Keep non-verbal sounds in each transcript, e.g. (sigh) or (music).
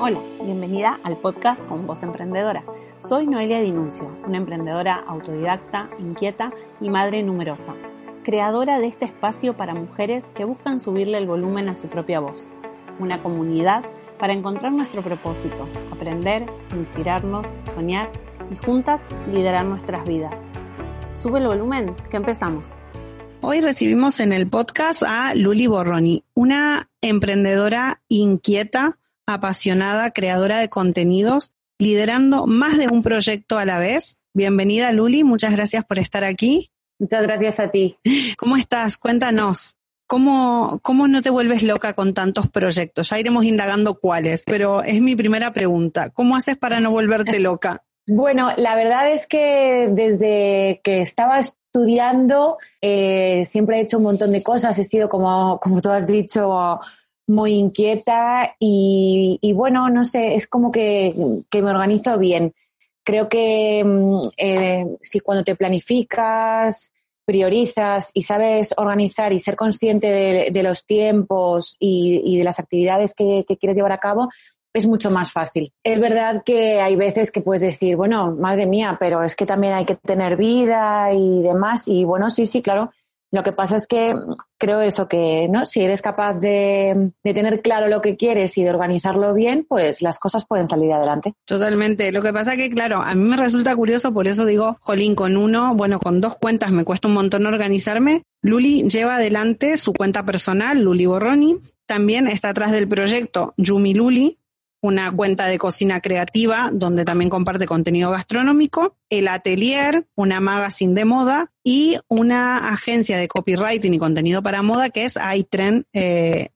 Hola, bienvenida al podcast con Voz Emprendedora. Soy Noelia Dinuncio, una emprendedora autodidacta, inquieta y madre numerosa, creadora de este espacio para mujeres que buscan subirle el volumen a su propia voz, una comunidad para encontrar nuestro propósito, aprender, inspirarnos, soñar y juntas liderar nuestras vidas. Sube el volumen, que empezamos. Hoy recibimos en el podcast a Luli Borroni, una emprendedora inquieta, apasionada, creadora de contenidos, liderando más de un proyecto a la vez. Bienvenida Luli, muchas gracias por estar aquí. Muchas gracias a ti. ¿Cómo estás? Cuéntanos. ¿Cómo, ¿Cómo no te vuelves loca con tantos proyectos? Ya iremos indagando cuáles, pero es mi primera pregunta. ¿Cómo haces para no volverte loca? Bueno, la verdad es que desde que estaba estudiando eh, siempre he hecho un montón de cosas. He sido, como, como tú has dicho, muy inquieta y, y bueno, no sé, es como que, que me organizo bien. Creo que mm, eh, si cuando te planificas, priorizas y sabes organizar y ser consciente de, los tiempos y, y, de las actividades que, que, quieres llevar a cabo, es mucho más fácil. Es verdad que hay veces que puedes decir, bueno, madre mía, pero es que también hay que tener vida y demás. Y bueno, sí, sí, claro, lo que pasa es que creo eso, que ¿no? si eres capaz de, de, tener claro lo que quieres y de organizarlo bien, pues las cosas pueden salir adelante. Totalmente. Lo que pasa es que, claro, a mí me resulta curioso, por eso digo, Jolín, con uno, bueno, con dos cuentas me cuesta un montón organizarme. Luli lleva adelante su cuenta personal, Luli Borroni. También está atrás del proyecto Yumi Luli, una cuenta de cocina creativa donde también comparte contenido gastronómico, el Atelier, una magazine de moda y una agencia de copywriting y contenido para moda que es iTrend. Eh,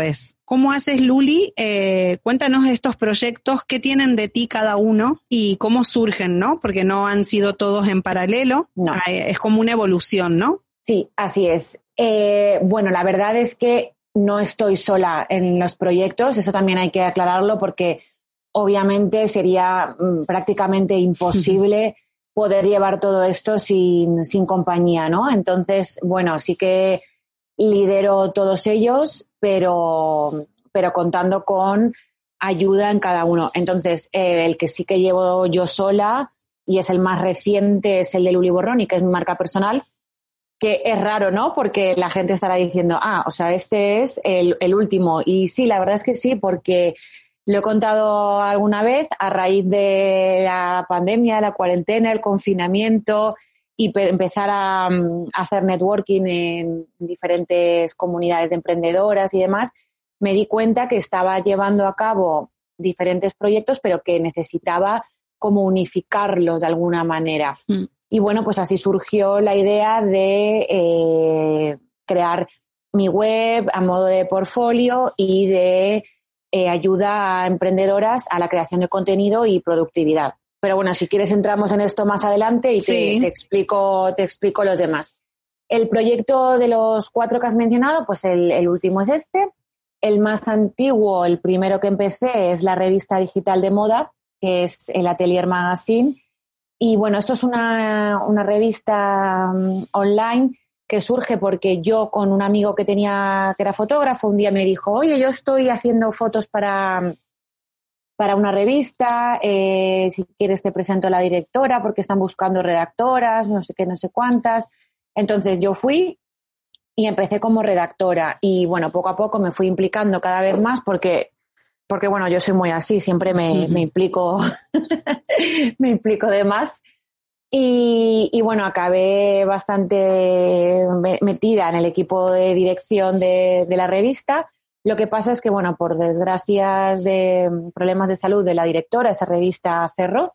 .es. ¿Cómo haces, Luli? Eh, cuéntanos estos proyectos, qué tienen de ti cada uno y cómo surgen, ¿no? Porque no han sido todos en paralelo, no. es como una evolución, ¿no? Sí, así es. Eh, bueno, la verdad es que no estoy sola en los proyectos, eso también hay que aclararlo porque obviamente sería mm, prácticamente imposible (laughs) poder llevar todo esto sin, sin compañía, ¿no? Entonces, bueno, sí que lidero todos ellos, pero, pero contando con ayuda en cada uno. Entonces, eh, el que sí que llevo yo sola y es el más reciente es el de Luli Borroni, que es mi marca personal, que es raro, ¿no? Porque la gente estará diciendo, ah, o sea, este es el, el, último. Y sí, la verdad es que sí, porque lo he contado alguna vez a raíz de la pandemia, la cuarentena, el confinamiento y empezar a, mm, hacer networking en diferentes comunidades de emprendedoras y demás, me di cuenta que estaba llevando a cabo diferentes proyectos, pero que necesitaba como unificarlos de alguna manera. Mm. Y bueno, pues así surgió la idea de eh, crear mi web a modo de portfolio y de eh, ayuda a emprendedoras a la creación de contenido y productividad. Pero bueno, si quieres entramos en esto más adelante y te, explico, te explico los demás. El proyecto de los cuatro que has mencionado, pues el, el último es este. El más antiguo, el primero que empecé, es la revista digital de moda, que es el Atelier Magazine y bueno, esto es una, una revista um, online que surge porque yo con un amigo que tenía, que era fotógrafo, un día me dijo, oye, yo estoy haciendo fotos para, para una revista, eh, si quieres te presento a la directora porque están buscando redactoras, no sé qué, no sé cuántas. Entonces yo fui y empecé como redactora y bueno, poco a poco me fui implicando cada vez más porque porque bueno, yo soy muy así, siempre me, me implico, (laughs) me implico de más. Y, y, bueno, acabé bastante metida en el equipo de dirección de, de, la revista. Lo que pasa es que, bueno, por desgracias de problemas de salud de la directora, esa revista cerró.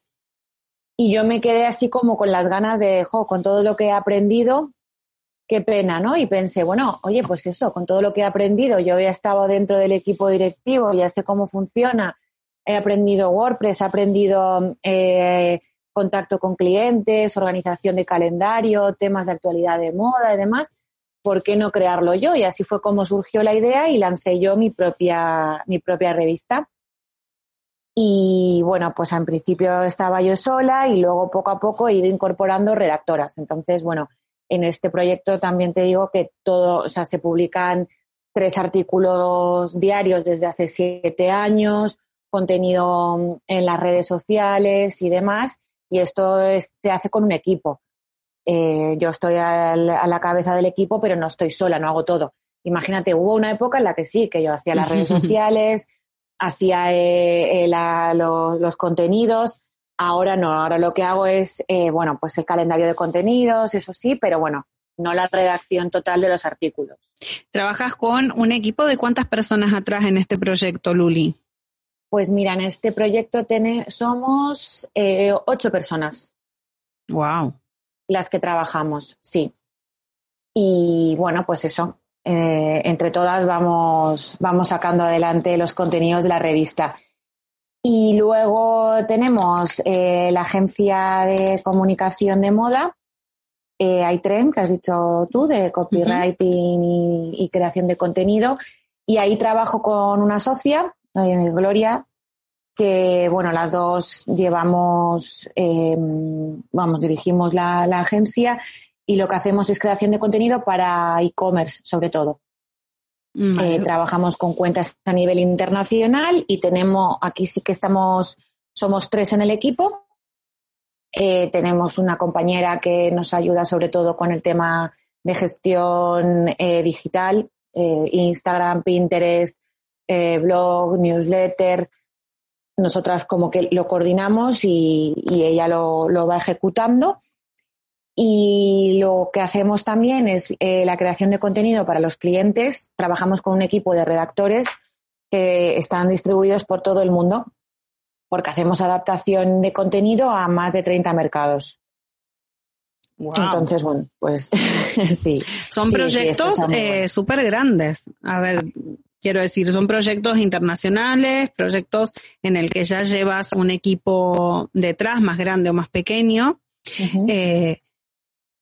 Y yo me quedé así como con las ganas de, jo, con todo lo que he aprendido, qué pena, ¿no? Y pensé, bueno, oye, pues eso, con todo lo que he aprendido, yo ya estado dentro del equipo directivo, ya sé cómo funciona, he aprendido WordPress, he aprendido eh, contacto con clientes, organización de calendario, temas de actualidad de moda y demás, ¿por qué no crearlo yo? Y así fue como surgió la idea y lancé yo mi propia, mi propia revista. Y bueno, pues en principio estaba yo sola y luego poco a poco he ido incorporando redactoras. Entonces, bueno, en este proyecto también te digo que todo, o sea, se publican tres artículos diarios desde hace siete años, contenido en las redes sociales y demás, y esto se hace con un equipo. Eh, yo estoy a la cabeza del equipo, pero no estoy sola, no hago todo. Imagínate, hubo una época en la que sí, que yo hacía las redes (laughs) sociales, hacía eh, eh, los, contenidos. Ahora no, ahora lo que hago es, eh, bueno, pues el calendario de contenidos, eso sí, pero bueno, no la redacción total de los artículos. ¿Trabajas con un equipo de cuántas personas atrás en este proyecto, Luli? Pues mira, en este proyecto somos ocho personas. Wow. Las que trabajamos, sí. Y bueno, pues eso, eh, entre todas vamos, vamos sacando adelante los contenidos de la revista. Y luego tenemos eh, la agencia de comunicación de moda, eh, iTrend, que has dicho tú, de copywriting y, creación de contenido. Y ahí trabajo con una socia, Gloria, que bueno, las dos llevamos, em, vamos, dirigimos la, la, agencia y lo que hacemos es creación de contenido para e-commerce, sobre todo. Eh, trabajamos con cuentas a nivel internacional y tenemos, aquí sí que estamos, somos tres en el equipo. Eh, tenemos una compañera que nos ayuda sobre todo con el tema de gestión eh, digital, Instagram, Pinterest, blog, newsletter. Nosotras como que lo coordinamos y, ella lo va ejecutando. Y lo que hacemos también es eh, la creación de contenido para los clientes. Trabajamos con un equipo de redactores que están distribuidos por todo el mundo, porque hacemos adaptación de contenido a más de 30 mercados. Entonces, bueno, pues (laughs) sí. Son proyectos eh, súper grandes. A ver, quiero decir, son proyectos internacionales, proyectos en el que ya llevas un equipo detrás, más grande o más pequeño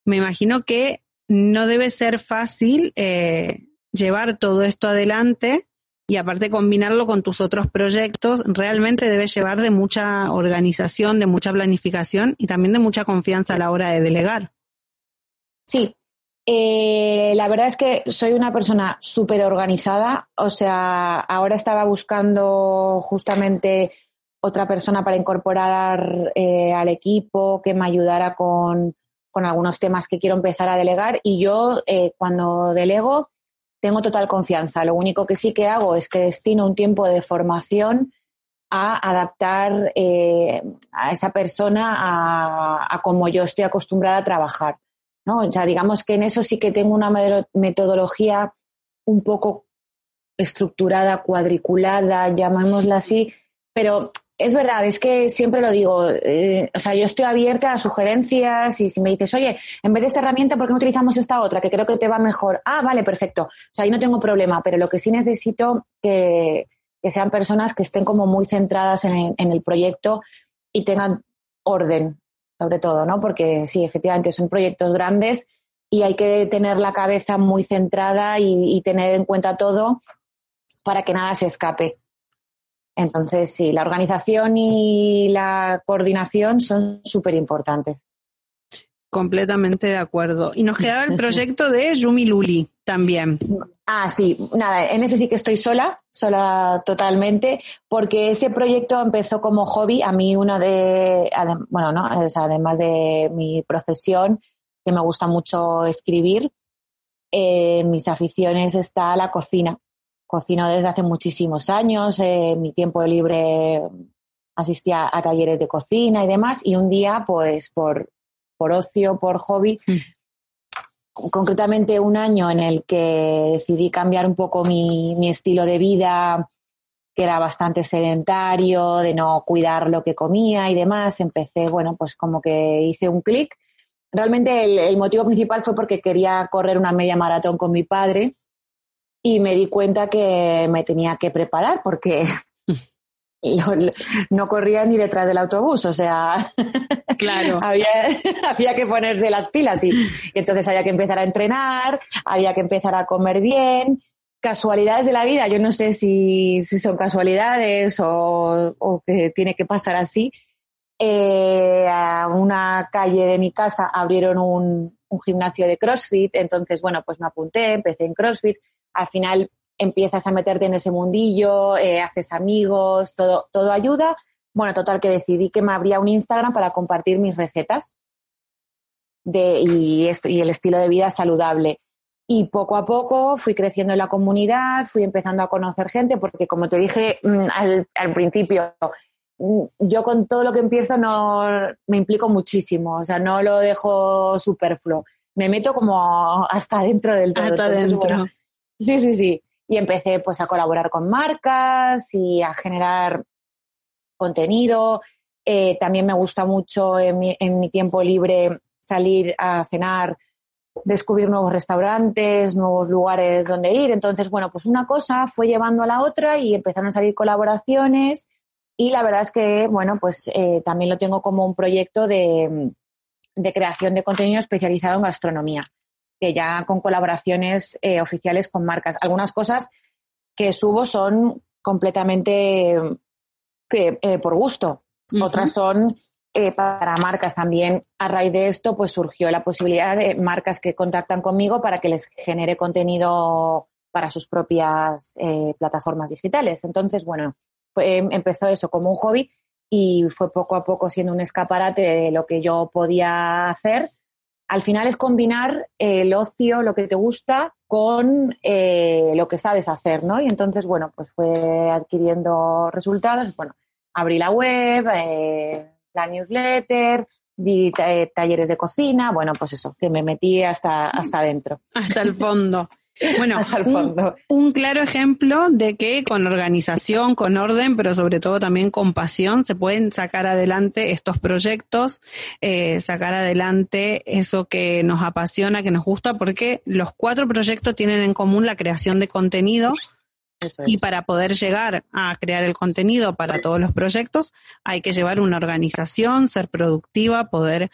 me imagino que no debe ser fácil eh, llevar todo esto adelante y aparte combinarlo con tus otros proyectos, realmente debe llevar de mucha organización, de mucha planificación y también de mucha confianza a la hora de delegar. Sí, eh, la verdad es que soy una persona súper organizada, o sea, ahora estaba buscando justamente otra persona para incorporar eh, al equipo que me ayudara con con algunos temas que quiero empezar a delegar y yo eh, cuando delego tengo total confianza. Lo único que sí que hago es que destino un tiempo de formación a adaptar eh, a esa persona a, a como yo estoy acostumbrada a trabajar. ¿no? O sea, digamos que en eso sí que tengo una metodología un poco estructurada, cuadriculada, llamémosla así, pero es verdad, es que siempre lo digo, eh, o sea, yo estoy abierta a sugerencias y si me dices, oye, en vez de esta herramienta, ¿por qué no utilizamos esta otra que creo que te va mejor? Ah, vale, perfecto. O sea, ahí no tengo problema, pero lo que sí necesito que, que sean personas que estén como muy centradas en, el proyecto y tengan orden, sobre todo, ¿no? Porque sí, efectivamente, son proyectos grandes y hay que tener la cabeza muy centrada y tener en cuenta todo para que nada se escape. Entonces, sí, la organización y la coordinación son súper importantes. Completamente de acuerdo. Y nos quedaba el (laughs) proyecto de Yumi Luli también. Ah, sí, nada, en ese sí que estoy sola, sola totalmente, porque ese proyecto empezó como hobby. A mí una de, bueno, no, además de mi profesión, que me gusta mucho escribir, eh, mis aficiones está la cocina. Cocino desde hace muchísimos años, en eh, mi tiempo libre asistía a talleres de cocina y demás, y un día, pues por, por ocio, por hobby, mm. concretamente un año en el que decidí cambiar un poco mi, mi estilo de vida, que era bastante sedentario, de no cuidar lo que comía y demás, empecé, bueno, pues como que hice un clic realmente el, motivo principal fue porque quería correr una media maratón con mi padre y me di cuenta que me tenía que preparar porque (laughs) no corría ni detrás del autobús, o sea, (laughs) claro. había, había, que ponerse las pilas y, entonces había que empezar a entrenar, había que empezar a comer bien. Casualidades de la vida, yo no sé si, si son casualidades o, o, que tiene que pasar así. Eh, a una calle de mi casa abrieron un, un gimnasio de CrossFit, entonces, bueno, pues me apunté, empecé en CrossFit. Al final empiezas a meterte en ese mundillo, eh, haces amigos, todo, todo ayuda. Bueno, total que decidí que me abría un Instagram para compartir mis recetas de, y, esto, y el estilo de vida saludable. Y poco a poco fui creciendo en la comunidad, fui empezando a conocer gente, porque como te dije mm, al, al principio, mm, yo con todo lo que empiezo no me implico muchísimo, o sea, no lo dejo superfluo. Me meto como hasta dentro del todo. Hasta dentro. Sí, sí, sí y empecé pues a colaborar con marcas y a generar contenido. Eh, también me gusta mucho en mi, en mi tiempo libre salir a cenar, descubrir nuevos restaurantes, nuevos lugares donde ir. Entonces, bueno, pues una cosa fue llevando a la otra y empezaron a salir colaboraciones y la verdad es que, bueno, pues eh, también lo tengo como un proyecto de, de creación de contenido especializado en gastronomía que ya con colaboraciones eh, oficiales con marcas. Algunas cosas que subo son completamente que, eh, por gusto, otras son eh, para marcas también. A raíz de esto, pues surgió la posibilidad de marcas que contactan conmigo para que les genere contenido para sus propias plataformas digitales. Entonces, bueno, empezó eso como un hobby y fue poco a poco siendo un escaparate de lo que yo podía hacer al final es combinar el ocio, lo que te gusta, con eh, lo que sabes hacer, ¿no? Y entonces, bueno, pues fue adquiriendo resultados. Bueno, abrí la web, eh, la newsletter, di eh, talleres de cocina, bueno, pues eso, que me metí hasta, hasta adentro. Hasta el fondo. Bueno, (laughs) Un, claro ejemplo de que con organización, con orden, pero sobre todo también con pasión, se pueden sacar adelante estos proyectos, eh, sacar adelante eso que nos apasiona, que nos gusta, porque los cuatro proyectos tienen en común la creación de contenido. Y para poder llegar a crear el contenido para todos los proyectos, hay que llevar una organización, ser productiva, poder,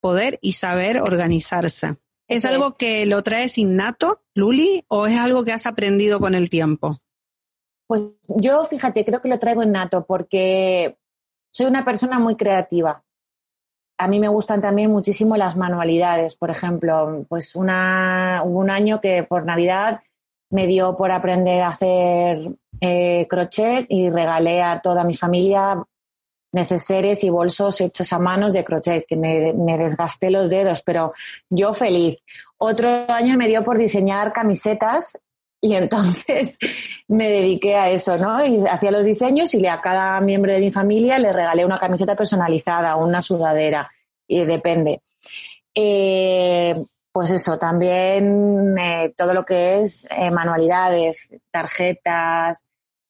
poder y saber organizarse. ¿Es algo que lo traes innato, Luli, o es algo que has aprendido con el tiempo? Pues yo, fíjate, creo que lo traigo innato porque soy una persona muy creativa. A mí me gustan también muchísimo las manualidades. Por ejemplo, pues una, hubo un año que por Navidad me dio por aprender a hacer eh, crochet y regalé a toda mi familia neceseres y bolsos hechos a manos de crochet, que me, me, desgasté los dedos, pero yo feliz. Otro año me dio por diseñar camisetas y entonces (laughs) me dediqué a eso, ¿no? Y hacía los diseños y a cada miembro de mi familia le regalé una camiseta personalizada, una sudadera, y depende. Eh, pues eso, también eh, todo lo que es eh, manualidades, tarjetas,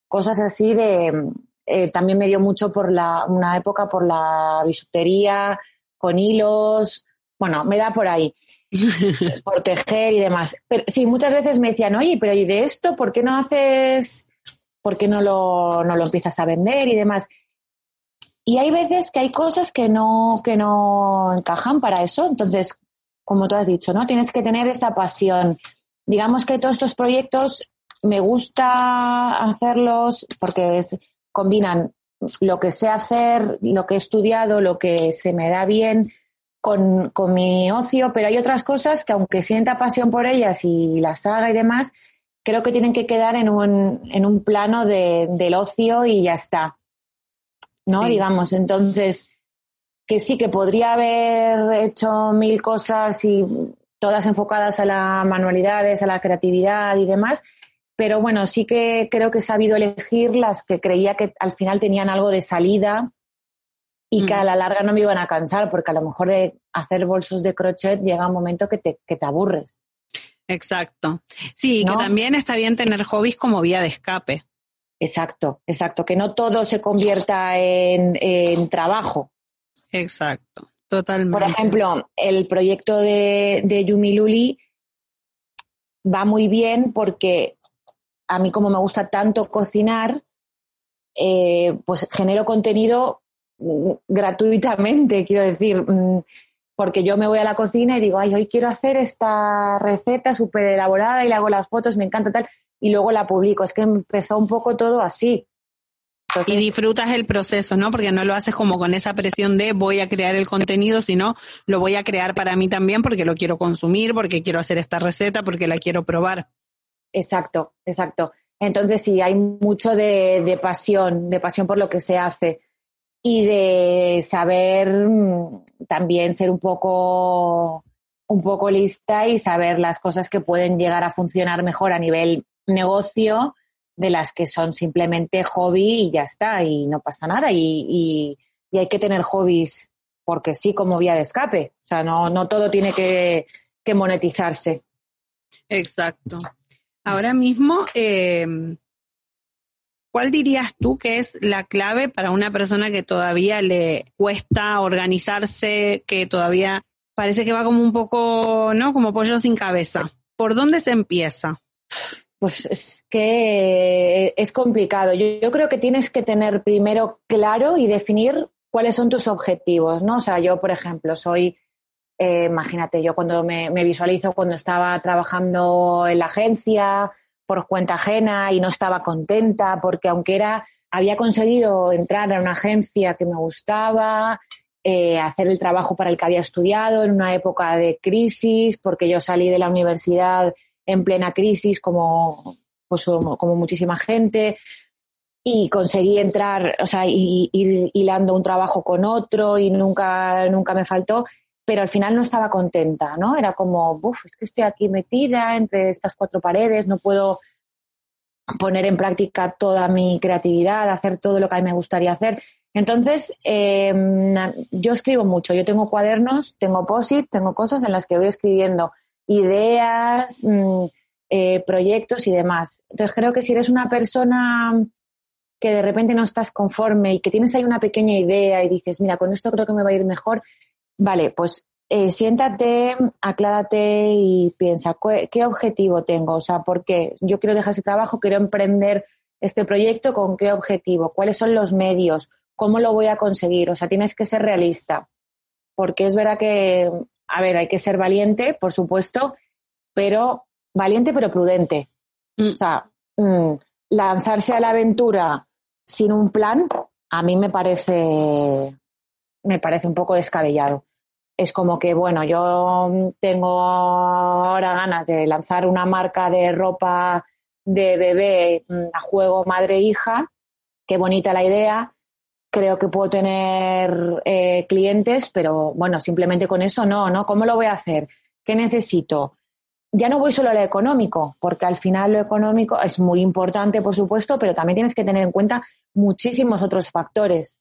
cosas así de, eh, también me dio mucho por la, una época por la bisutería, con hilos, bueno, me da por ahí, (laughs) por tejer y demás. Pero sí, muchas veces me decían, oye, pero ¿y de esto por qué no haces, por qué no lo, no lo empiezas a vender y demás? Y hay veces que hay cosas que no, que no encajan para eso. Entonces, como tú has dicho, ¿no? Tienes que tener esa pasión. Digamos que todos estos proyectos me gusta hacerlos porque es, combinan lo que sé hacer, lo que he estudiado, lo que se me da bien con, mi ocio, pero hay otras cosas que aunque sienta pasión por ellas y las haga y demás, creo que tienen que quedar en un, en un plano de, del ocio y ya está. ¿No? Digamos, entonces, que sí, que podría haber hecho mil cosas y todas enfocadas a las manualidades, a la creatividad y demás, pero bueno, sí que creo que he sabido elegir las que creía que al final tenían algo de salida y que a mm. la larga no me iban a cansar, porque a lo mejor de hacer bolsos de crochet llega un momento que te, que te aburres. Exacto. Sí, que también está bien tener hobbies como vía de escape. Exacto, exacto, que no todo se convierta en, en trabajo. Exacto. Totalmente. Por ejemplo, el proyecto de, de Yumi Luli va muy bien porque a mí como me gusta tanto cocinar, eh, pues genero contenido mm, gratuitamente, quiero decir, mm, porque yo me voy a la cocina y digo, ay, hoy quiero hacer esta receta súper elaborada y le hago las fotos, me encanta tal, y luego la publico. Es que empezó un poco todo así. y disfrutas el proceso, ¿no? Porque no lo haces como con esa presión de voy a crear el contenido, sino lo voy a crear para mí también porque lo quiero consumir, porque quiero hacer esta receta, porque la quiero probar. Exacto, exacto. Entonces sí, hay mucho de, de pasión, de pasión por lo que se hace y de saber mm, también ser un poco un poco lista y saber las cosas que pueden llegar a funcionar mejor a nivel negocio de las que son simplemente hobby y ya está, y no pasa nada. Y, hay que tener hobbies porque sí, como vía de escape. O sea, no, no todo tiene que, monetizarse. Exacto. Ahora mismo, em, ¿cuál dirías tú que es la clave para una persona que todavía le cuesta organizarse, que todavía parece que va como un poco, ¿no? Como pollo sin cabeza. ¿Por dónde se empieza? Pues es que es complicado. Yo, creo que tienes que tener primero claro y definir cuáles son tus objetivos, ¿no? O sea, yo, por ejemplo, soy, eh, imagínate, yo cuando me, visualizo cuando estaba trabajando en la agencia por cuenta ajena y no estaba contenta porque aunque era, había conseguido entrar a una agencia que me gustaba, eh, hacer el trabajo para el que había estudiado en una época de crisis, porque yo salí de la universidad en plena crisis como, pues, como, muchísima gente y conseguí entrar, o sea, ir hilando un trabajo con otro y nunca, nunca me faltó, pero al final no estaba contenta, ¿no? Era como, uff, es que estoy aquí metida entre estas cuatro paredes, no puedo poner en práctica toda mi creatividad, hacer todo lo que a mí me gustaría hacer. Entonces, em, yo escribo mucho, yo tengo cuadernos, tengo POSIT, tengo cosas en las que voy escribiendo ideas, mm, eh, proyectos y demás. Entonces creo que si eres una persona que de repente no estás conforme y que tienes ahí una pequeña idea y dices, mira, con esto creo que me va a ir mejor, vale, pues eh, siéntate, aclárate y piensa, ¿qué, objetivo tengo? O sea, ¿por qué? Yo quiero dejar ese trabajo, quiero emprender este proyecto, ¿con qué objetivo? ¿Cuáles son los medios? ¿Cómo lo voy a conseguir? O sea, tienes que ser realista, porque es verdad que a ver, hay que ser valiente, por supuesto, pero valiente pero prudente. Mm. O sea, mm, lanzarse a la aventura sin un plan, a mí me parece, me parece un poco descabellado. Es como que, bueno, yo tengo ahora ganas de lanzar una marca de ropa de bebé mm, a juego madre-hija, qué bonita la idea, creo que puedo tener eh, clientes, pero bueno, simplemente con eso no, ¿no? ¿Cómo lo voy a hacer? ¿Qué necesito? Ya no voy solo a lo económico, porque al final lo económico es muy importante, por supuesto, pero también tienes que tener en cuenta muchísimos otros factores.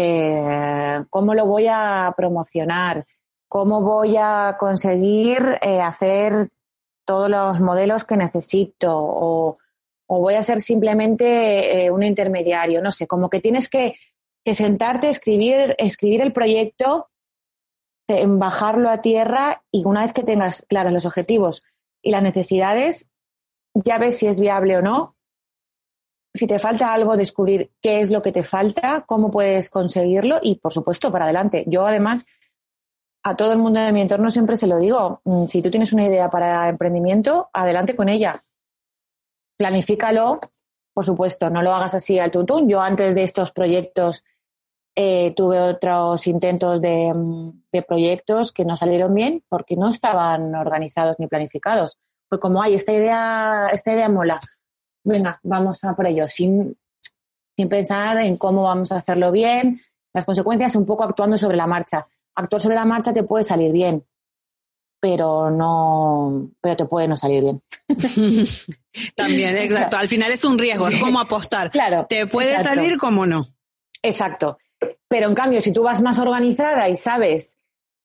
Eh, ¿Cómo lo voy a promocionar? ¿Cómo voy a conseguir eh, hacer todos los modelos que necesito? O, voy a ser simplemente eh, un intermediario, no sé, como que tienes que, sentarte, escribir, escribir el proyecto, bajarlo a tierra y una vez que tengas claros los objetivos y las necesidades, ya ves si es viable o no. Si te falta algo, descubrir qué es lo que te falta, cómo puedes conseguirlo y, por supuesto, para adelante. Yo, además, a todo el mundo de mi entorno siempre se lo digo, mm, si tú tienes una idea para emprendimiento, adelante con ella planifícalo, por supuesto, no lo hagas así al tuntún. Yo antes de estos proyectos eh, tuve otros intentos mm, de, proyectos que no salieron bien porque no estaban organizados ni planificados. Fue como, ay, esta idea, esta idea mola. Venga, vamos a por ello, sin, sin pensar en cómo vamos a hacerlo bien, las consecuencias un poco actuando sobre la marcha. Actuar sobre la marcha te puede salir bien, pero no, pero te puede no salir bien. (laughs) También, (laughs) exacto. Al final es un riesgo, es como apostar. Claro. Te puede salir como no. Exacto. Pero en cambio, si tú vas más organizada y sabes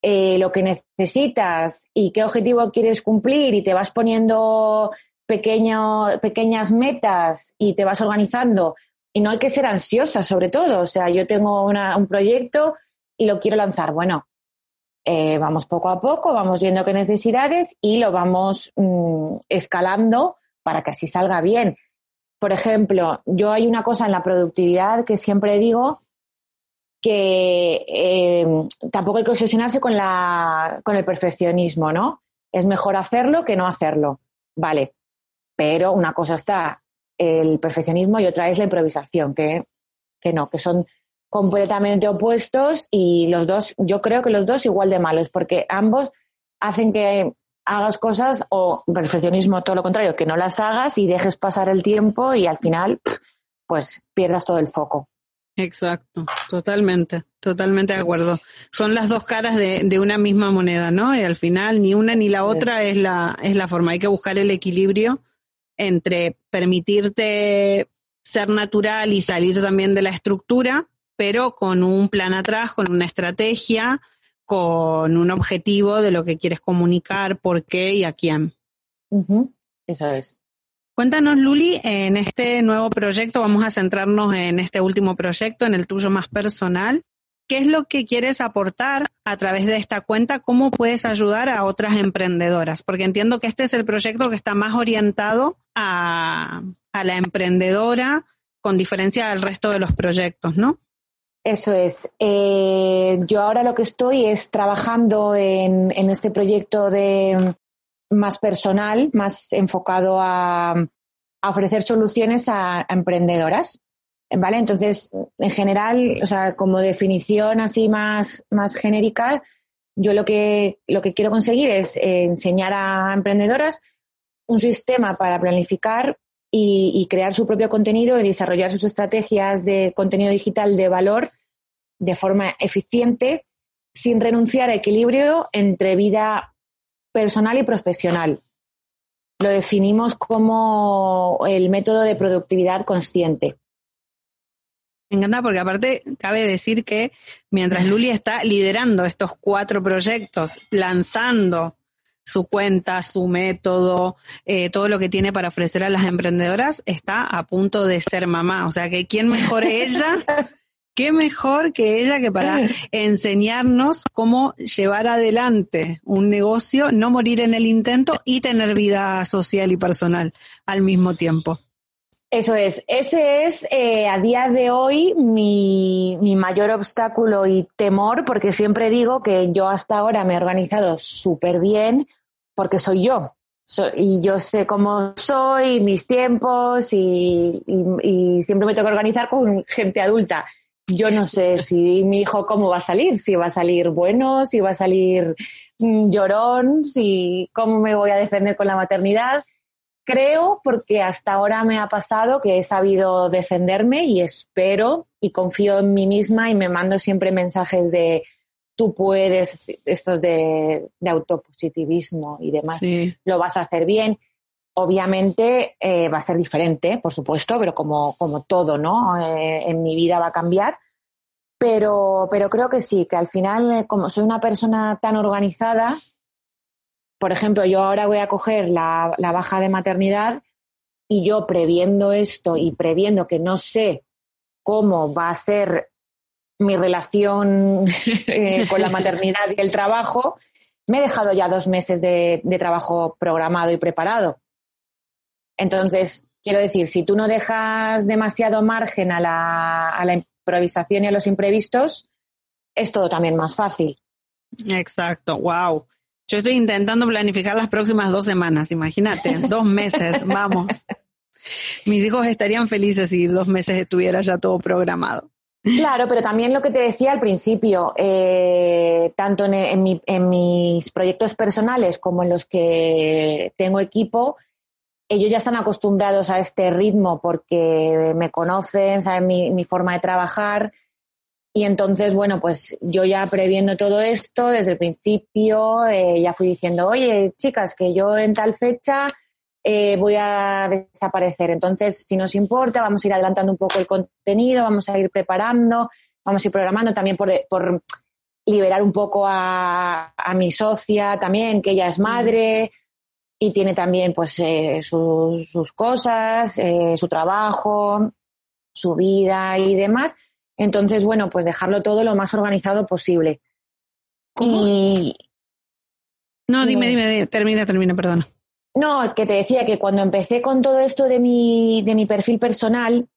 eh, lo que necesitas y qué objetivo quieres cumplir y te vas poniendo pequeñas metas y te vas organizando, y no hay que ser ansiosa sobre todo. O sea, yo tengo un proyecto y lo quiero lanzar. Bueno, eh, vamos poco a poco, vamos viendo qué necesidades y lo vamos mm, escalando para que así salga bien. Por ejemplo, yo hay una cosa en la productividad que siempre digo que eh, tampoco hay que obsesionarse con, la, con el perfeccionismo, ¿no? Es mejor hacerlo que no hacerlo. Vale, pero una cosa está el perfeccionismo y otra es la improvisación, que, que no, que son completamente opuestos y los dos, yo creo que los dos igual de malos, porque ambos hacen que hagas cosas o perfeccionismo todo lo contrario, que no las hagas y dejes pasar el tiempo y al final pues pierdas todo el foco. Exacto, totalmente, totalmente de acuerdo. Son las dos caras de, de, una misma moneda, ¿no? Y al final ni una ni la otra es la, es la forma. Hay que buscar el equilibrio entre permitirte ser natural y salir también de la estructura, pero con un plan atrás, con una estrategia, con un objetivo de lo que quieres comunicar, por qué y a quién. Eso es. Cuéntanos, Luli, en este nuevo proyecto, vamos a centrarnos en este último proyecto, en el tuyo más personal. ¿Qué es lo que quieres aportar a través de esta cuenta? ¿Cómo puedes ayudar a otras emprendedoras? Porque entiendo que este es el proyecto que está más orientado a, a la emprendedora, con diferencia del resto de los proyectos, ¿no? Eso es. Eh, yo ahora lo que estoy es trabajando en, en, este proyecto de más personal, más enfocado a, ofrecer soluciones a, a, emprendedoras. ¿Vale? Entonces, en general, o sea, como definición así más, más genérica, yo lo que, lo que quiero conseguir es eh, enseñar a emprendedoras un sistema para planificar y, crear su propio contenido y desarrollar sus estrategias de contenido digital de valor de forma eficiente sin renunciar a equilibrio entre vida personal y profesional. Lo definimos como el método de productividad consciente. Me encanta porque aparte cabe decir que mientras Luli está liderando estos cuatro proyectos, lanzando su cuenta, su método, eh, todo lo que tiene para ofrecer a las emprendedoras, está a punto de ser mamá. O sea que quién mejor ella, (laughs) qué mejor que ella que para enseñarnos cómo llevar adelante un negocio, no morir en el intento y tener vida social y personal al mismo tiempo. Eso es, ese es eh, a día de hoy mi, mi, mayor obstáculo y temor, porque siempre digo que yo hasta ahora me he organizado súper bien porque soy yo. So, y yo sé cómo soy, mis tiempos y, y, y, siempre me tengo que organizar con gente adulta. Yo no sé (laughs) si mi hijo cómo va a salir, si va a salir bueno, si va a salir mm, llorón, si cómo me voy a defender con la maternidad creo, porque hasta ahora me ha pasado que he sabido defenderme y espero y confío en mí misma y me mando siempre mensajes de tú puedes, estos de, de autopositivismo y demás, sí. lo vas a hacer bien. Obviamente eh, va a ser diferente, por supuesto, pero como, como todo, ¿no? Eh, en mi vida va a cambiar. Pero, pero creo que sí, que al final, eh, como soy una persona tan organizada, por ejemplo, yo ahora voy a coger la, baja de maternidad y yo previendo esto y previendo que no sé cómo va a ser mi relación (laughs) eh, con la maternidad y el trabajo, me he dejado ya dos meses de, de trabajo programado y preparado. Entonces, quiero decir, si tú no dejas demasiado margen a la, a la improvisación y a los imprevistos, es todo también más fácil. Exacto, wow. Yo estoy intentando planificar las próximas dos semanas, imagínate, (laughs) dos meses, vamos. Mis hijos estarían felices si dos meses estuviera ya todo programado. Claro, pero también lo que te decía al principio, eh, tanto en, en, mi, en, mis proyectos personales como en los que tengo equipo, ellos ya están acostumbrados a este ritmo porque me conocen, saben mi, mi forma de trabajar y entonces, bueno, pues yo ya previendo todo esto, desde el principio eh, ya fui diciendo, oye, chicas, que yo en tal fecha eh, voy a desaparecer. Entonces, si nos importa, vamos a ir adelantando un poco el contenido, vamos a ir preparando, vamos a ir programando también por, por liberar un poco a, a, mi socia también, que ella es madre y tiene también pues eh, sus, sus, cosas, eh, su trabajo, su vida y demás Entonces, bueno, pues dejarlo todo lo más organizado posible. Y... No, dime, dime, termina, termina, perdona. No, que te decía que cuando empecé con todo esto de mi, de mi perfil personal,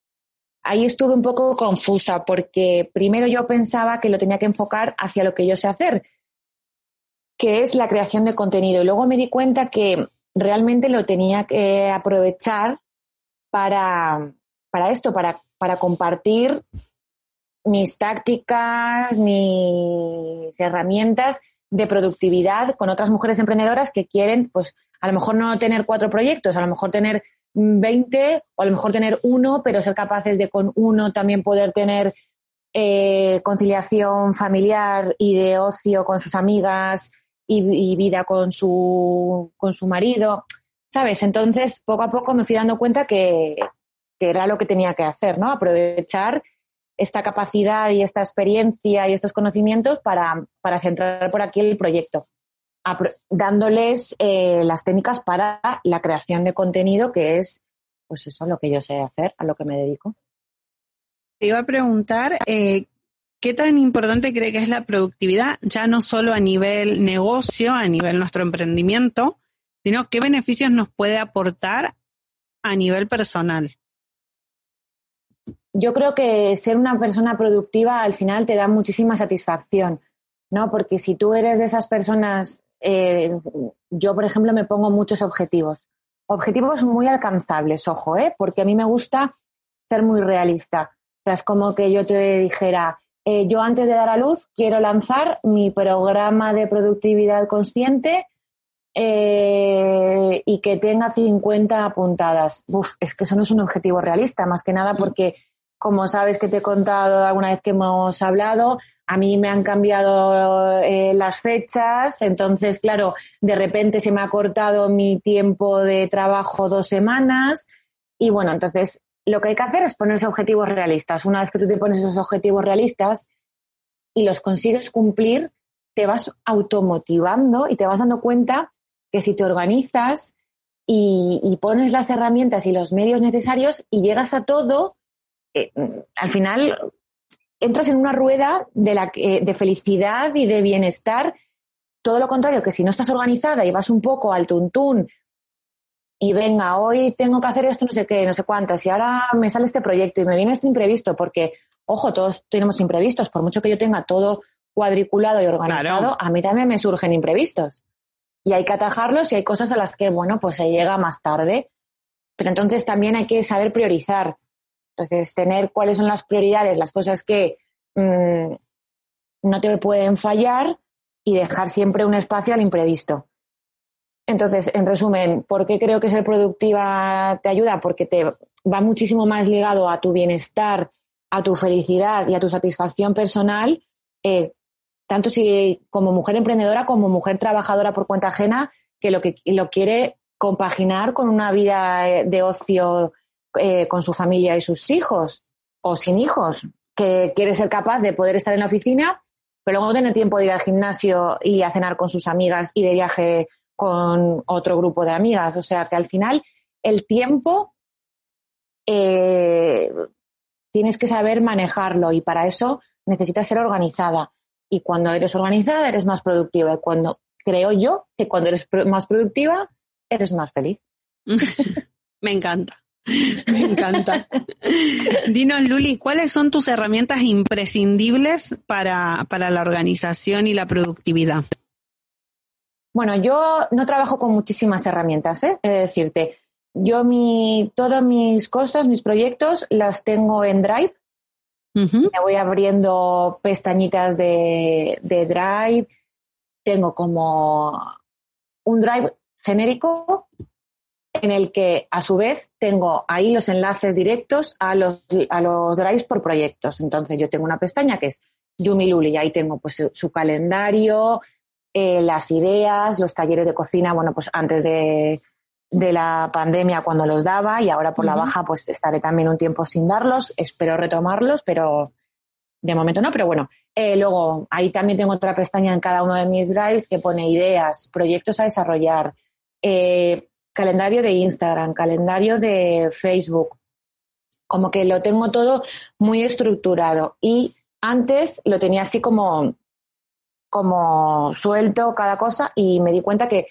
ahí estuve un poco confusa porque primero yo pensaba que lo tenía que enfocar hacia lo que yo sé hacer, que es la creación de contenido. Y luego me di cuenta que realmente lo tenía que aprovechar para, para esto, para, para compartir mis tácticas, mis herramientas de productividad con otras mujeres emprendedoras que quieren, pues, a lo mejor no tener cuatro proyectos, a lo mejor tener 20 o a lo mejor tener uno, pero ser capaces de con uno también poder tener eh, conciliación familiar y de ocio con sus amigas y, vida con su, con su marido, ¿sabes? Entonces, poco a poco me fui dando cuenta que, que era lo que tenía que hacer, ¿no? Aprovechar esta capacidad y esta experiencia y estos conocimientos para, para centrar por aquí el proyecto dándoles eh, las técnicas para la creación de contenido, que es, pues eso, lo que yo sé hacer, a lo que me dedico. Te iba a preguntar, eh, ¿qué tan importante cree que es la productividad, ya no solo a nivel negocio, a nivel nuestro emprendimiento, sino qué beneficios nos puede aportar a nivel personal? Yo creo que ser una persona productiva al final te da muchísima satisfacción, ¿no? Porque si tú eres de esas personas eh, yo, por ejemplo, me pongo muchos objetivos. Objetivos muy alcanzables, ojo, ¿eh? porque a mí me gusta ser muy realista. O sea, es como que yo te dijera, eh, yo antes de dar a luz quiero lanzar mi programa de productividad consciente eh, y que tenga 50 apuntadas. Uf, es que eso no es un objetivo realista, más que nada mm. porque, como sabes que te he contado alguna vez que hemos hablado, a mí me han cambiado eh, las fechas, entonces, claro, de repente se me ha cortado mi tiempo de trabajo dos semanas y bueno, entonces lo que hay que hacer es ponerse objetivos realistas. Una vez que tú te pones esos objetivos realistas y los consigues cumplir, te vas automotivando y te vas dando cuenta que si te organizas y, pones las herramientas y los medios necesarios y llegas a todo, eh, al final entras en una rueda de, la, de felicidad y de bienestar. Todo lo contrario, que si no estás organizada y vas un poco al tuntún y venga, hoy tengo que hacer esto, no sé qué, no sé cuántas, y ahora me sale este proyecto y me viene este imprevisto, porque, ojo, todos tenemos imprevistos, por mucho que yo tenga todo cuadriculado y organizado, a mí también me surgen imprevistos. Y hay que atajarlos y hay cosas a las que, bueno, pues se llega más tarde. Pero entonces también hay que saber priorizar. Entonces, tener cuáles son las prioridades, las cosas que mm, no te pueden fallar y dejar siempre un espacio al imprevisto. Entonces, en resumen, ¿por qué creo que ser productiva te ayuda? Porque te va muchísimo más ligado a tu bienestar, a tu felicidad y a tu satisfacción personal, eh, tanto si como mujer emprendedora como mujer trabajadora por cuenta ajena, que lo que lo quiere compaginar con una vida eh, de ocio eh, con su familia y sus hijos o sin hijos, que quiere ser capaz de poder estar en la oficina, pero luego tener tiempo de ir al gimnasio y a cenar con sus amigas y de viaje con otro grupo de amigas. O sea que al final el tiempo eh, tienes que saber manejarlo y para eso necesitas ser organizada. Y cuando eres organizada eres más productiva. Y cuando creo yo que cuando eres más productiva eres más feliz. (laughs) Me encanta. (laughs) Me encanta. Dinos, Luli, ¿cuáles son tus herramientas imprescindibles para, para la organización y la productividad? Bueno, yo no trabajo con muchísimas herramientas, ¿eh? es decirte, yo mi, todas mis cosas, mis proyectos, las tengo en Drive. Me voy abriendo pestañitas de, de Drive. Tengo como un Drive genérico en el que a su vez tengo ahí los enlaces directos a los, a los drives por proyectos. Entonces yo tengo una pestaña que es Yumi Luli y ahí tengo pues su calendario, eh, las ideas, los talleres de cocina, bueno, pues antes de, la pandemia cuando los daba y ahora por la baja pues estaré también un tiempo sin darlos, espero retomarlos, pero de momento no, pero bueno. Eh, luego ahí también tengo otra pestaña en cada uno de mis drives que pone ideas, proyectos a desarrollar, eh, calendario de Instagram, calendario de Facebook, como que lo tengo todo muy estructurado y antes lo tenía así como, como suelto cada cosa y me di cuenta que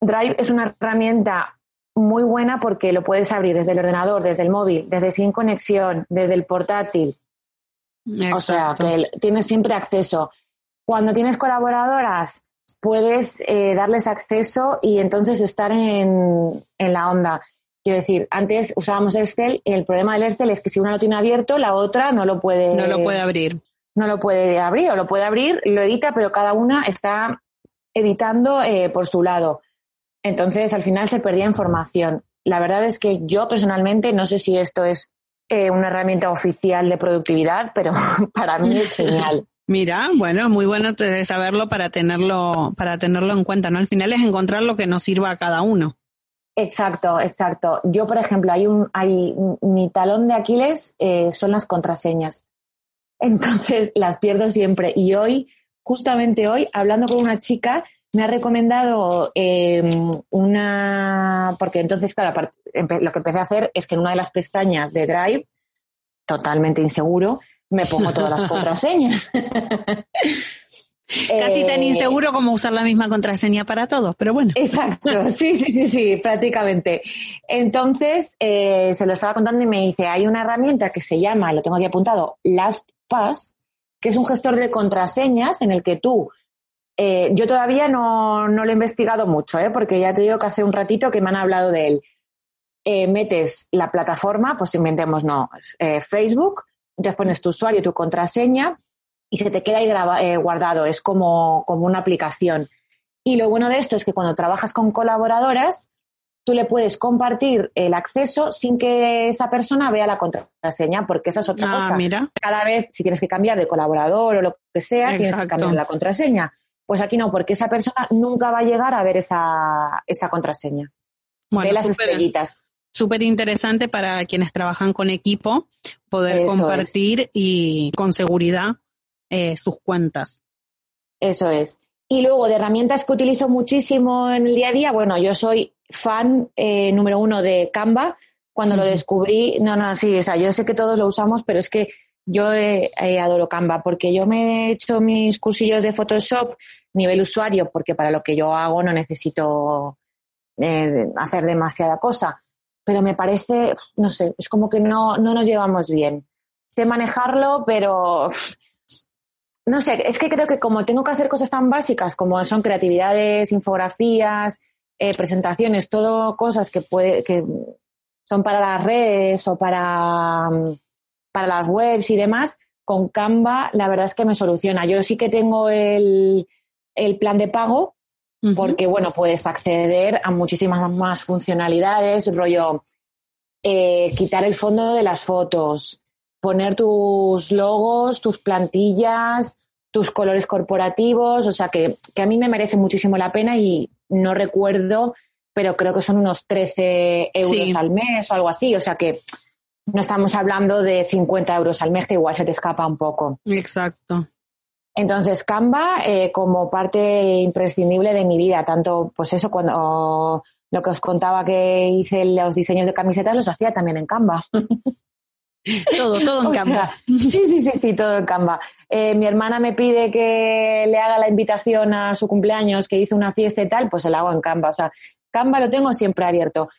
Drive es una herramienta muy buena porque lo puedes abrir desde el ordenador, desde el móvil, desde sin conexión, desde el portátil. O sea, que tienes siempre acceso. Cuando tienes colaboradoras, puedes eh, darles acceso y entonces estar en, en la onda. Quiero decir, antes usábamos Excel y el problema del Excel es que si una lo tiene abierto, la otra no lo puede. No lo puede abrir. No lo puede abrir, o lo puede abrir, lo edita, pero cada una está editando eh, por su lado. Entonces, al final se perdía información. La verdad es que yo personalmente no sé si esto es eh, una herramienta oficial de productividad, pero (laughs) para mí es genial. (laughs) Mira, bueno, muy bueno saberlo para tenerlo, para tenerlo en cuenta, ¿no? Al final es encontrar lo que nos sirva a cada uno. Exacto, exacto. Yo, por ejemplo, hay un, hay mi talón de Aquiles eh, son las contraseñas. (laughs) Entonces las pierdo siempre. Y hoy, justamente hoy, hablando con una chica, me ha recomendado em, una, porque entonces, claro, lo que empecé a hacer es que en una de las pestañas de Drive, totalmente inseguro, me pongo todas las (laughs) contraseñas. (laughs) Casi tan eh, inseguro como usar la misma contraseña para todos, pero bueno. Exacto, (laughs) sí, sí, sí, sí, prácticamente. Entonces, eh, se lo estaba contando y me dice, hay una herramienta que se llama, lo tengo aquí apuntado, LastPass, que es un gestor de contraseñas en el que tú, eh, yo todavía no, no, lo he investigado mucho, porque ya te digo que hace un ratito que me han hablado de él. metes la plataforma, pues inventemos, no, Facebook, entonces pones tu usuario, tu contraseña, y se te queda ahí eh, guardado, es como, como una aplicación. Y lo bueno de esto es que cuando trabajas con colaboradoras, tú le puedes compartir el acceso sin que esa persona vea la contraseña, porque esa es otra ah, cosa. Mira. Cada vez, si tienes que cambiar de colaborador o lo que sea, tienes que cambiar la contraseña. Pues aquí no, porque esa persona nunca va a llegar a ver esa, esa contraseña. Ve las estrellitas. Súper interesante para quienes trabajan con equipo, poder compartir y con seguridad eh, sus cuentas. Eso es. Y luego de herramientas que utilizo muchísimo en el día a día, bueno, yo soy fan eh, número uno de Canva. Cuando lo descubrí, no, no, sí, o sea, yo sé que todos lo usamos, pero es que yo eh, adoro Canva porque yo me he hecho mis cursillos de Photoshop nivel usuario porque para lo que yo hago no necesito hacer demasiada cosa. Pero me parece, no sé, es como que no, no nos llevamos bien. Sé manejarlo, pero no sé, es que creo que como tengo que hacer cosas tan básicas como son creatividades, infografías, eh, presentaciones, todo cosas que, puede, que son para las redes o para, para las webs y demás, con Canva la verdad es que me soluciona. Yo sí que tengo el, plan de pago porque, bueno, puedes acceder a muchísimas más funcionalidades, rollo, eh, quitar el fondo de las fotos, poner tus logos, tus plantillas, tus colores corporativos, o sea que, a mí me merece muchísimo la pena y no recuerdo, pero creo que son unos 13 euros al mes o algo así, o sea que no estamos hablando de 50 euros al mes, que igual se te escapa un poco. Exacto. Entonces, Canva eh, como parte imprescindible de mi vida, tanto pues eso, cuando lo que os contaba que hice los diseños de camisetas los hacía también en Canva. (laughs) Todo, todo en (laughs) Canva. sí, sí, sí, sí, todo en Canva. Eh, mi hermana me pide que le haga la invitación a su cumpleaños, que hizo una fiesta y tal, pues se la hago en Canva. O sea, Canva lo tengo siempre abierto.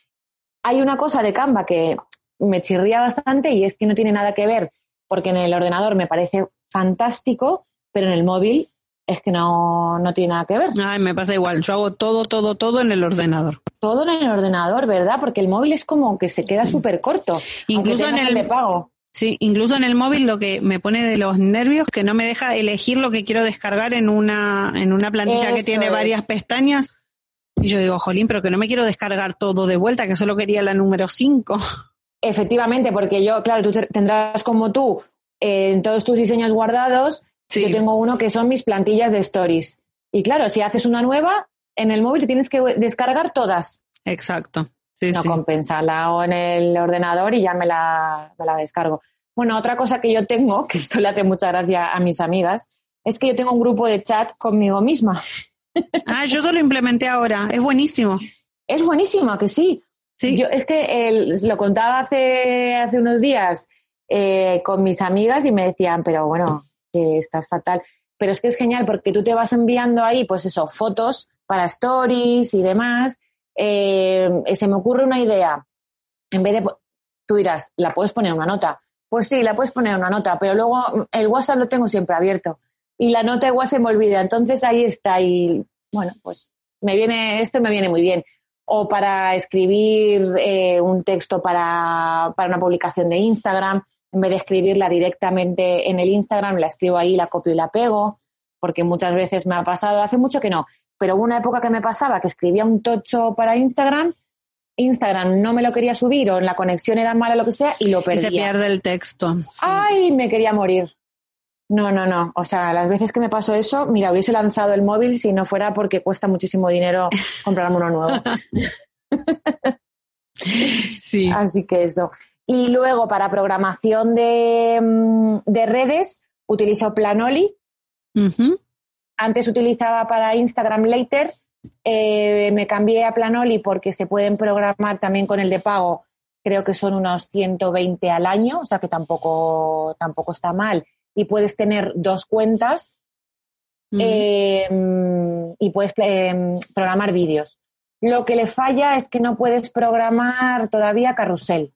Hay una cosa de Canva que me chirría bastante y es que no tiene nada que ver, porque en el ordenador me parece fantástico, pero en el móvil es que no, no tiene nada que ver. Ay, me pasa igual. Yo hago todo, todo, todo en el ordenador. Todo en el ordenador, ¿verdad? Porque el móvil es como que se queda súper corto. Incluso en el de pago. Sí, incluso en el móvil lo que me pone de los nervios que no me deja elegir lo que quiero descargar en una, en una plantilla que tiene varias pestañas. Y yo digo, jolín, pero que no me quiero descargar todo de vuelta, que solo quería la número 5. Efectivamente, porque yo, claro, tú tendrás como tú eh, en todos tus diseños guardados yo tengo uno que son mis plantillas de stories. Y claro, si haces una nueva, en el móvil te tienes que descargar todas. Exacto. no compensa, la hago en el ordenador y ya me la, me la descargo. Bueno, otra cosa que yo tengo, (laughs) que esto le hace mucha gracia a mis amigas, es que yo tengo un grupo de chat conmigo misma. (laughs) Ah, yo solo implementé ahora. Es buenísimo. Es buenísimo, que sí. Sí. Yo es que lo contaba hace, hace unos días eh, con mis amigas y me decían, pero bueno, que estás fatal. Pero es que es genial porque tú te vas enviando ahí, pues eso, fotos para stories y demás. Eh, se me ocurre una idea. En vez de, tú dirás, la puedes poner una nota. Pues sí, la puedes poner una nota, pero luego el WhatsApp lo tengo siempre abierto y la nota igual se me olvida. Entonces ahí está y bueno, pues me viene, esto me viene muy bien. O para escribir eh, un texto para, para, una publicación de Instagram, en vez de escribirla directamente en el Instagram, la escribo ahí, la copio y la pego, porque muchas veces me ha pasado, hace mucho que no, pero hubo una época que me pasaba que escribía un tocho para Instagram Instagram no me lo quería subir o la conexión era mala, lo que sea, y lo perdía. Y se pierde el texto. ¡Ay! Me quería morir. No, no, no. O sea, las veces que me pasó eso, mira, hubiese lanzado el móvil si no fuera porque cuesta muchísimo dinero (laughs) comprarme uno nuevo. sí. Así que eso. Y luego, para programación de, mm, redes, utilizo Planoli. Antes utilizaba para Instagram Later eh, me cambié a Planoli porque se pueden programar también con el de pago. Creo que son unos 120 al año, o sea que tampoco, tampoco está mal. Y puedes tener dos cuentas em, y puedes em, programar vídeos. Lo que le falla es que no puedes programar todavía carrusel,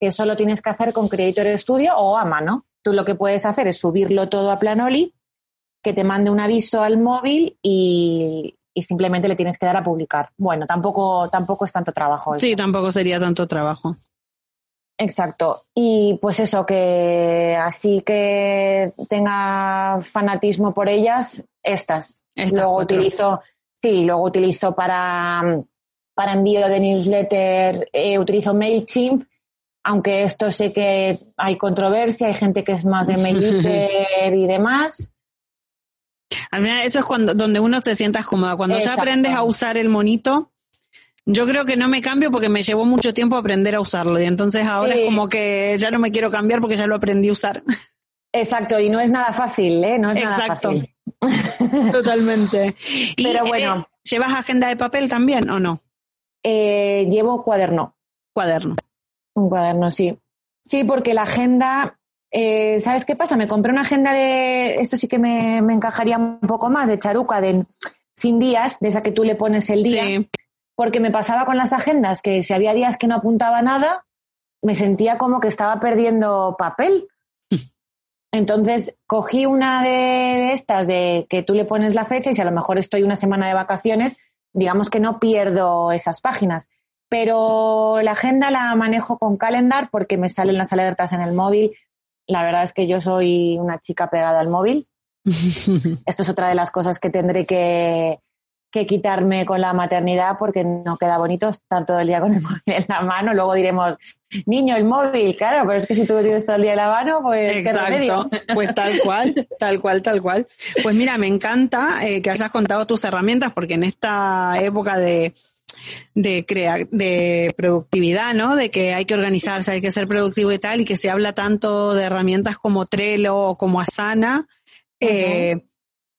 eso lo tienes que hacer con Creator Studio o a mano. Tú lo que puedes hacer es subirlo todo a Planoli, que te mande un aviso al móvil y, y simplemente le tienes que dar a publicar. Bueno, tampoco, tampoco es tanto trabajo. Sí, tampoco sería tanto trabajo. Exacto. Y pues eso, que así que tenga fanatismo por ellas, estas. luego utilizo, sí, luego utilizo para, para envío de newsletter, eh, utilizo MailChimp, aunque esto sé que hay controversia, hay gente que es más de MailChimp y demás. (laughs) Al final, eso es cuando, donde uno se sienta cómoda. Cuando ya aprendes a usar el monito, yo creo que no me cambio porque me llevó mucho tiempo aprender a usarlo. Y entonces ahora es como que ya no me quiero cambiar porque ya lo aprendí a usar. Exacto, y no es nada fácil, ¿eh? No es Exacto. nada fácil. (laughs) Totalmente. Pero bueno. Eh, ¿Llevas agenda de papel también o no? Eh, llevo cuaderno. Cuaderno. Un cuaderno, sí. Sí, porque la agenda eh, ¿Sabes qué pasa? Me compré una agenda de, esto sí que me, encajaría un poco más, de charuca, de sin días, de esa que tú le pones el día. Porque me pasaba con las agendas que si había días que no apuntaba nada, me sentía como que estaba perdiendo papel. (laughs) Entonces cogí una de, estas de que tú le pones la fecha y si a lo mejor estoy una semana de vacaciones, digamos que no pierdo esas páginas. Pero la agenda la manejo con calendar porque me salen las alertas en el móvil, la verdad es que yo soy una chica pegada al móvil. (laughs) Esto es otra de las cosas que tendré que, quitarme con la maternidad porque no queda bonito estar todo el día con el (laughs) móvil en la mano. Luego diremos, niño, el móvil, claro, pero es que si tú lo tienes todo el día en la mano, pues Exacto, pues tal cual, tal cual, tal cual. Pues mira, me encanta eh, que hayas contado tus herramientas porque en esta época de de, crear, de productividad, ¿no? De que hay que organizarse, hay que ser productivo y tal, y que se habla tanto de herramientas como Trello o como Asana. Eh,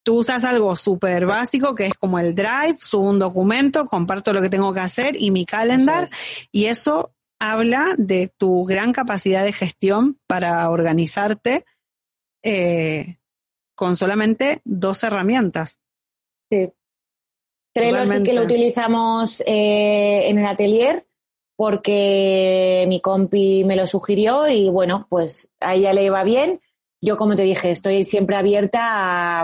tú usas algo súper básico que es como el Drive, subo un documento, comparto lo que tengo que hacer y mi calendar, y eso habla de tu gran capacidad de gestión para organizarte eh, con solamente dos herramientas. Sí. Trello sí que lo utilizamos eh, en el atelier porque mi compi me lo sugirió y bueno, pues a ella le iba bien. Yo, como te dije, estoy siempre abierta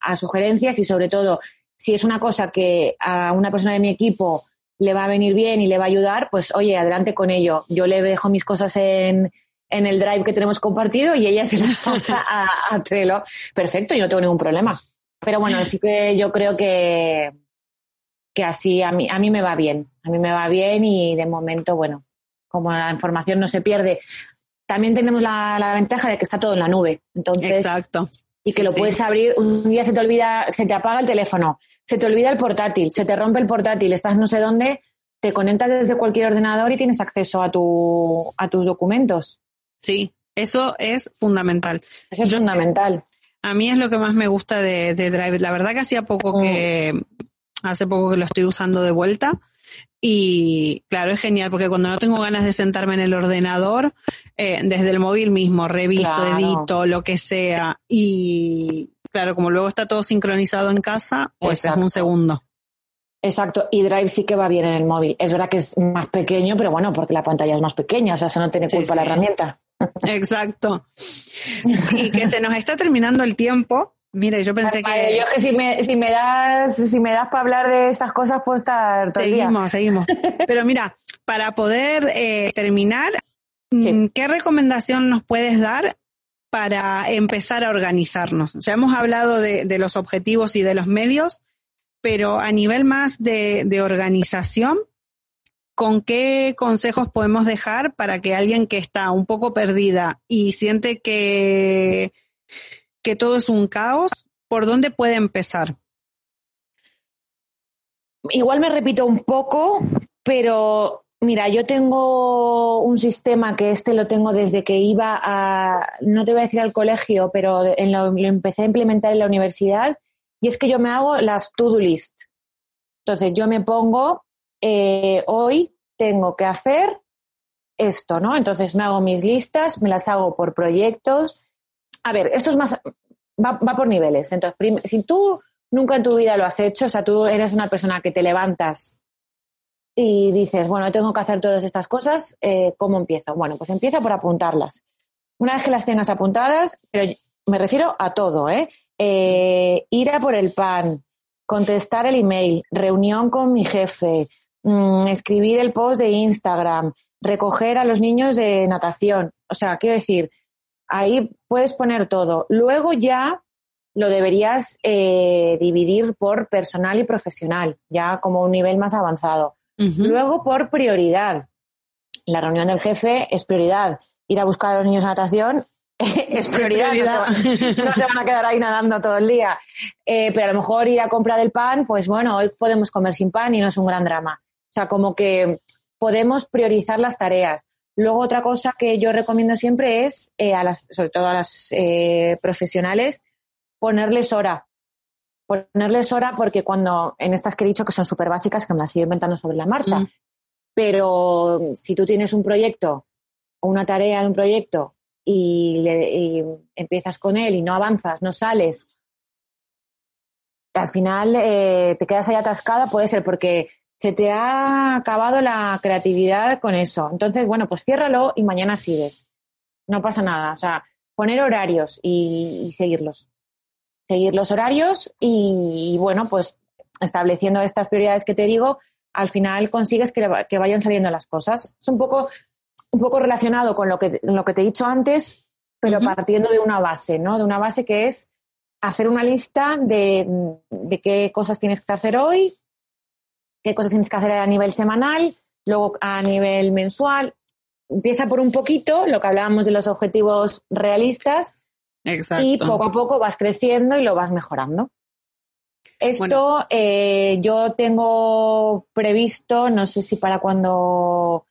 a, sugerencias y sobre todo, si es una cosa que a una persona de mi equipo le va a venir bien y le va a ayudar, pues oye, adelante con ello. Yo le dejo mis cosas en, en el drive que tenemos compartido y ella se las (laughs) pasa a, a Trello. Perfecto, yo no tengo ningún problema. Pero bueno, sí que yo creo que, que así a mí, a mí me va bien, a mí me va bien y de momento, bueno, como la información no se pierde, también tenemos la, ventaja de que está todo en la nube. Entonces, Exacto. Y que lo puedes abrir, un día se te olvida, se te apaga el teléfono, se te olvida el portátil, se te rompe el portátil, estás no sé dónde, te conectas desde cualquier ordenador y tienes acceso a, tu, a tus documentos. Sí, eso es fundamental. Eso es fundamental. A mí es lo que más me gusta de, Drive. La verdad que hacía poco que, mm hace poco que lo estoy usando de vuelta Y claro, es genial porque cuando no tengo ganas de sentarme en el ordenador, eh, desde el móvil mismo, reviso, edito, lo que sea. Y claro, como luego está todo sincronizado en casa, pues es un segundo. Exacto, y Drive sí que va bien en el móvil. Es verdad que es más pequeño, pero bueno, porque la pantalla es más pequeña, o sea, eso no tiene culpa la herramienta. Exacto. (laughs) Y que se nos está terminando el tiempo. Mira, yo pensé que. Yo que si me, si me das, si me das para hablar de estas cosas, puedo estar todo Seguimos, seguimos. (laughs) Pero mira, para poder eh, terminar, mm, ¿qué recomendación nos puedes dar para empezar a organizarnos? Ya hemos hablado de, de los objetivos y de los medios, pero a nivel más de, de organización, ¿con qué consejos podemos dejar para que alguien que está un poco perdida y siente que, que todo es un caos, por dónde puede empezar? Igual me repito un poco, pero mira, yo tengo un sistema que este lo tengo desde que iba a, no te voy a decir al colegio, pero lo, lo empecé a implementar en la universidad y es que yo me hago las to-do list. Entonces yo me pongo, eh, hoy tengo que hacer esto, ¿no? Entonces me hago mis listas, me las hago por proyectos. A ver, esto es más, va, por niveles. Entonces, si tú nunca en tu vida lo has hecho, o sea, tú eres una persona que te levantas y dices, bueno, tengo que hacer todas estas cosas, eh, ¿cómo empiezo? Bueno, pues empieza por apuntarlas. Una vez que las tengas apuntadas, pero me refiero a todo, ¿eh? eh, ir a por el pan, contestar el email, reunión con mi jefe, mm, escribir el post de Instagram, recoger a los niños de natación. O sea, quiero decir, ahí puedes poner todo. Luego ya lo deberías eh, dividir por personal y profesional, ya como un nivel más avanzado. Luego por prioridad. La reunión del jefe es prioridad. Ir a buscar a los niños de natación (laughs) es prioridad. No, se, van a quedar ahí nadando todo el día. Eh, pero a lo mejor ir a comprar el pan, pues bueno, hoy podemos comer sin pan y no es un gran drama. O sea, como que podemos priorizar las tareas. Luego otra cosa que yo recomiendo siempre es, eh, a las, sobre todo a las eh, profesionales, ponerles hora. Ponerles hora porque cuando, en estas que he dicho que son súper básicas, que me las sigo inventando sobre la marcha, mm. pero si tú tienes un proyecto o una tarea de un proyecto y, empiezas con él y no avanzas, no sales, al final eh, te quedas ahí atascada, puede ser porque se te ha acabado la creatividad con eso. Entonces, bueno, pues ciérralo y mañana sigues. No pasa nada. O sea, poner horarios y, seguirlos. Seguir los horarios y, bueno, pues estableciendo estas prioridades que te digo, al final consigues que, que vayan saliendo las cosas. Es un poco un poco relacionado con lo que, lo que te he dicho antes, pero partiendo de una base, ¿no? De una base que es hacer una lista de, de, qué cosas tienes que hacer hoy, qué cosas tienes que hacer a nivel semanal, luego a nivel mensual. Empieza por un poquito, lo que hablábamos de los objetivos realistas, y poco a poco vas creciendo y lo vas mejorando. Esto eh, yo tengo previsto, no sé si para cuando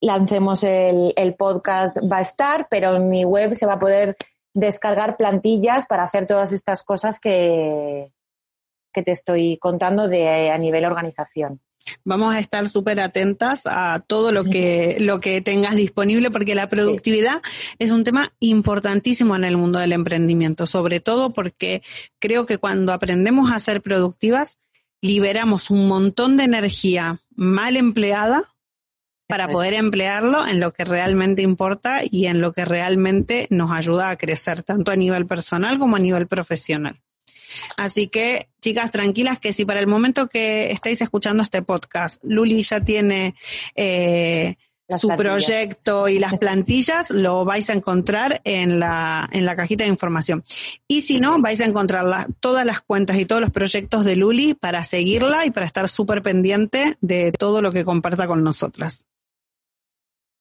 lancemos el, el, podcast va a estar, pero en mi web se va a poder descargar plantillas para hacer todas estas cosas que, que te estoy contando de a nivel organización. Vamos a estar súper atentas a todo lo que, lo que tengas disponible porque la productividad es un tema importantísimo en el mundo del emprendimiento, sobre todo porque creo que cuando aprendemos a ser productivas, liberamos un montón de energía mal empleada para poder emplearlo en lo que realmente importa y en lo que realmente nos ayuda a crecer, tanto a nivel personal como a nivel profesional. Así que, chicas, tranquilas que si para el momento que estáis escuchando este podcast, Luli ya tiene eh, su proyecto y las plantillas, lo vais a encontrar en la, en la cajita de información. Y si no, vais a encontrar todas las cuentas y todos los proyectos de Luli para seguirla y para estar súper pendiente de todo lo que comparta con nosotras.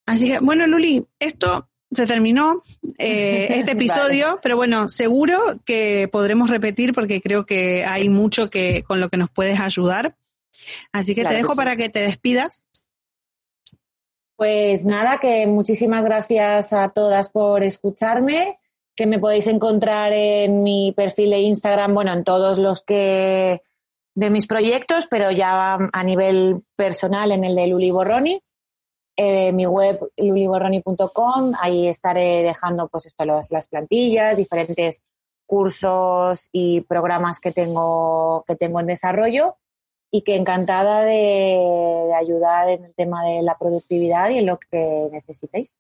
Así que, bueno, Luli, esto se terminó, eh, (laughs) este episodio, pero bueno, seguro que podremos repetir porque creo que hay mucho que con lo que nos puedes ayudar. Así que te dejo para que te despidas. Pues nada, que muchísimas gracias a todas por escucharme, que me podéis encontrar en mi perfil de Instagram, bueno, en todos los que de mis proyectos, pero ya a nivel personal en el de Luli Borroni. Eh, mi web luliborroni.com, ahí estaré dejando pues esto, las, las plantillas, diferentes cursos y programas que tengo, que tengo en desarrollo y que encantada de, ayudar en el tema de la productividad y en lo que necesitéis.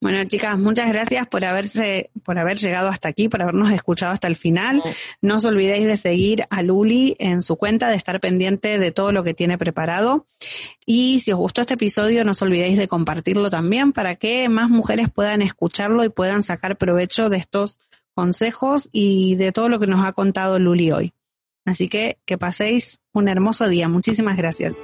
Bueno, chicas, muchas gracias por haberse, por haber llegado hasta aquí, por habernos escuchado hasta el final. No os olvidéis de seguir a Luli en su cuenta, de estar pendiente de todo lo que tiene preparado. Y si os gustó este episodio, no os olvidéis de compartirlo también para que más mujeres puedan escucharlo y puedan sacar provecho de estos consejos y de todo lo que nos ha contado Luli hoy. Así que que paséis un hermoso día. Muchísimas gracias.